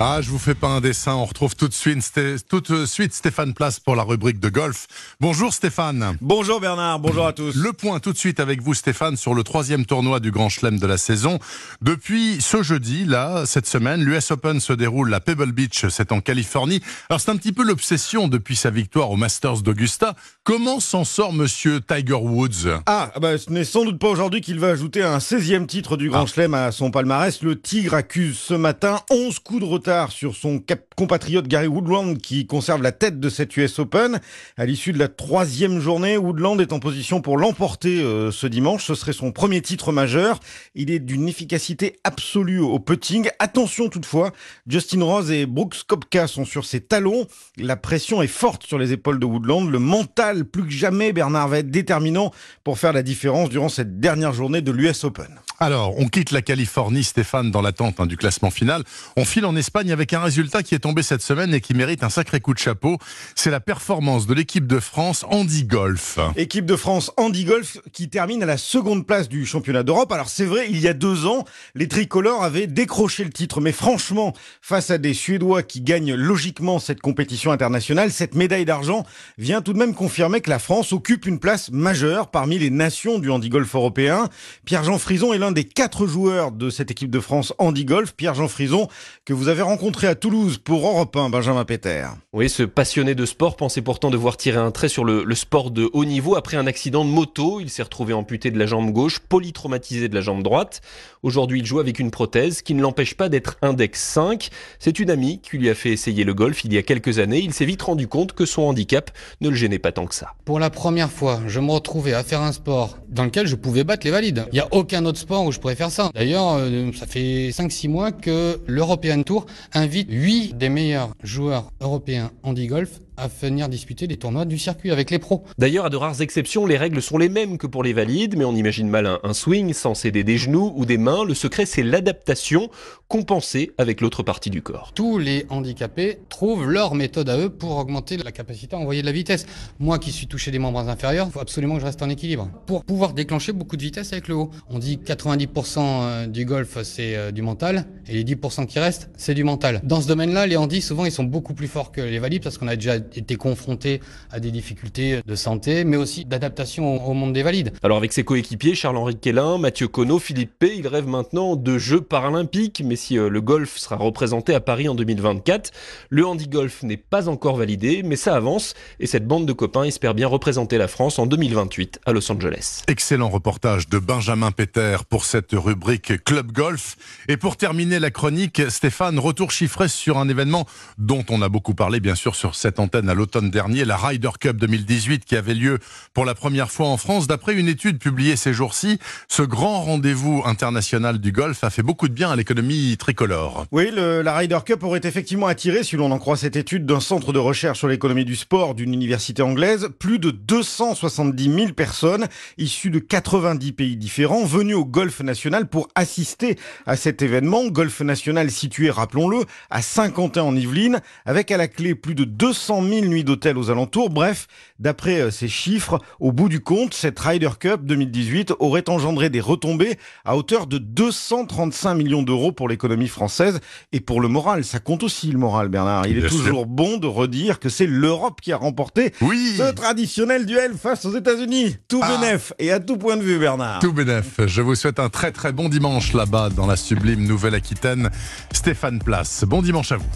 Ah, je vous fais pas un dessin. On retrouve tout de suite, tout de suite Stéphane Place pour la rubrique de golf. Bonjour Stéphane. Bonjour Bernard, bonjour à tous. Le point tout de suite avec vous Stéphane sur le troisième tournoi du Grand Chelem de la saison. Depuis ce jeudi, là, cette semaine, l'US Open se déroule à Pebble Beach, c'est en Californie. Alors c'est un petit peu l'obsession depuis sa victoire au Masters d'Augusta. Comment s'en sort monsieur Tiger Woods? Ah, bah, ce n'est sans doute pas aujourd'hui qu'il va ajouter un 16e titre du Grand Ah. Chelem à son palmarès. Le Tigre accuse ce matin 11 coups de retard sur son compatriote Gary Woodland qui conserve la tête de cette US Open. À l'issue de la troisième journée, Woodland est en position pour l'emporter euh, ce dimanche. Ce serait son premier titre majeur. Il est d'une efficacité absolue au putting. Attention toutefois, Justin Rose et Brooks Kopka sont sur ses talons. La pression est forte sur les épaules de Woodland. Le mental, plus que jamais, Bernard va être déterminant pour faire la différence durant cette dernière journée de l'US Open. Alors, on quitte la Californie, Stéphane, dans l'attente hein, du classement final. On file en Espagne avec un résultat qui est tombé cette semaine et qui mérite un sacré coup de chapeau. C'est la performance de l'équipe de France Andy Golf. Équipe de France Andy Golf qui termine à la seconde place du championnat d'Europe. Alors c'est vrai, il y a deux ans, les tricolores avaient décroché le titre. Mais franchement, face à des Suédois qui gagnent logiquement cette compétition internationale, cette médaille d'argent vient tout de même confirmer que la France occupe une place majeure parmi les nations du Andy Golf européen. Pierre-Jean Frison est l'un des quatre joueurs de cette équipe de France Andy Golf. Pierre-Jean Frison, que vous avez rencontré à Toulouse pour Europe 1, Benjamin Péter. Oui, ce passionné de sport pensait pourtant devoir tirer un trait sur le, le sport de haut niveau. Après un accident de moto, il s'est retrouvé amputé de la jambe gauche, polytraumatisé de la jambe droite. Aujourd'hui, il joue avec une prothèse qui ne l'empêche pas d'être index 5. C'est une amie qui lui a fait essayer le golf il y a quelques années. Il s'est vite rendu compte que son handicap ne le gênait pas tant que ça. Pour la première fois, je me retrouvais à faire un sport dans lequel je pouvais battre les valides. Il n'y a aucun autre sport où je pourrais faire ça. D'ailleurs, euh, ça fait 5-6 mois que l'European Tour invite 8 des meilleurs joueurs européens handi-golf à venir disputer les tournois du circuit avec les pros. D'ailleurs, à de rares exceptions, les règles sont les mêmes que pour les valides, mais on imagine mal un, un swing sans céder des genoux ou des mains. Le secret, c'est l'adaptation compensée avec l'autre partie du corps. Tous les handicapés trouvent leur méthode à eux pour augmenter la capacité à envoyer de la vitesse. Moi qui suis touché des membres inférieurs, il faut absolument que je reste en équilibre pour pouvoir déclencher beaucoup de vitesse avec le haut. On dit 90% du golf c'est euh, du mental et les 10% qui restent c'est du mental. Dans ce domaine-là, les handis souvent ils sont beaucoup plus forts que les valides parce qu'on a déjà été confrontés à des difficultés de santé mais aussi d'adaptation au- monde des valides. Alors avec ses coéquipiers, Charles-Henri Quélin, Mathieu Conot, Philippe P, il rêve maintenant de Jeux paralympiques, mais si euh, le golf sera représenté à Paris en 2024, le handi-golf n'est pas encore validé, mais ça avance, et cette bande de copains espère bien représenter la France en 2028 à Los Angeles. Excellent reportage de Benjamin Péter pour cette rubrique Club Golf. Et pour terminer la chronique, Stéphane, retour chiffré sur un événement dont on a beaucoup parlé, bien sûr, sur cette antenne à l'automne dernier, la Ryder Cup 2018 qui avait lieu pour la première fois en France. D'après une étude publiée ces jours-ci, ce grand rendez-vous international du golf a fait beaucoup de bien à l'économie tricolore. Oui, la Ryder Cup aurait effectivement attiré, si l'on en croit cette étude d'un centre de recherche sur l'économie du sport d'une université anglaise, plus de 270 000 personnes de 90 pays différents venues au Golfe National pour assister à cet événement. Golfe National situé, rappelons-le, à Saint-Quentin en Yvelines, avec à la clé plus de 200 000 nuits d'hôtel aux alentours. Bref, d'après euh, ces chiffres, au bout du compte, cette Ryder Cup 2018 aurait engendré des retombées à hauteur de 235 millions d'euros pour l'économie française et pour le moral. Ça compte aussi le moral, Bernard. Il est Bien sûr. toujours bon de redire que c'est l'Europe qui a remporté Oui ce traditionnel duel face aux États-Unis. Tout Ah. bénef à tout point de vue, Bernard. Tout bénef. Je vous souhaite un très très bon dimanche là-bas dans la sublime Nouvelle-Aquitaine. Stéphane Place, bon dimanche à vous.